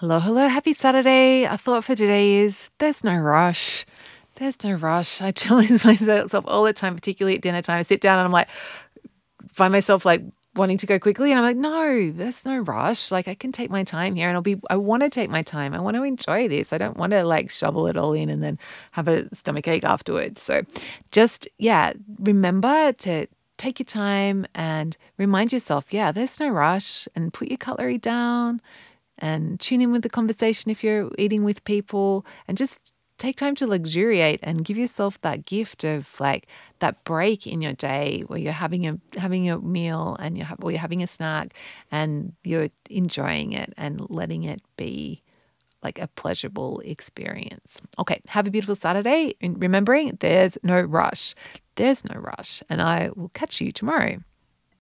Hello, hello, happy Saturday. Our thought for today is there's no rush. There's no rush. I challenge myself all the time, particularly at dinner time. I sit down and I'm like, find myself like wanting to go quickly. And I'm like, no, there's no rush. Like, I can take my time here and I'll be, I want to take my time. I want to enjoy this. I don't want to like shovel it all in and then have a stomach ache afterwards. So just, yeah, remember to take your time and remind yourself, yeah, there's no rush and put your cutlery down and tune in with the conversation if you're eating with people and just take time to luxuriate and give yourself that gift of like that break in your day where you're having a having a meal and you're or you're having a snack and you're enjoying it and letting it be like a pleasurable experience. Okay, have a beautiful Saturday. Remembering there's no rush. There's no rush. And I will catch you tomorrow.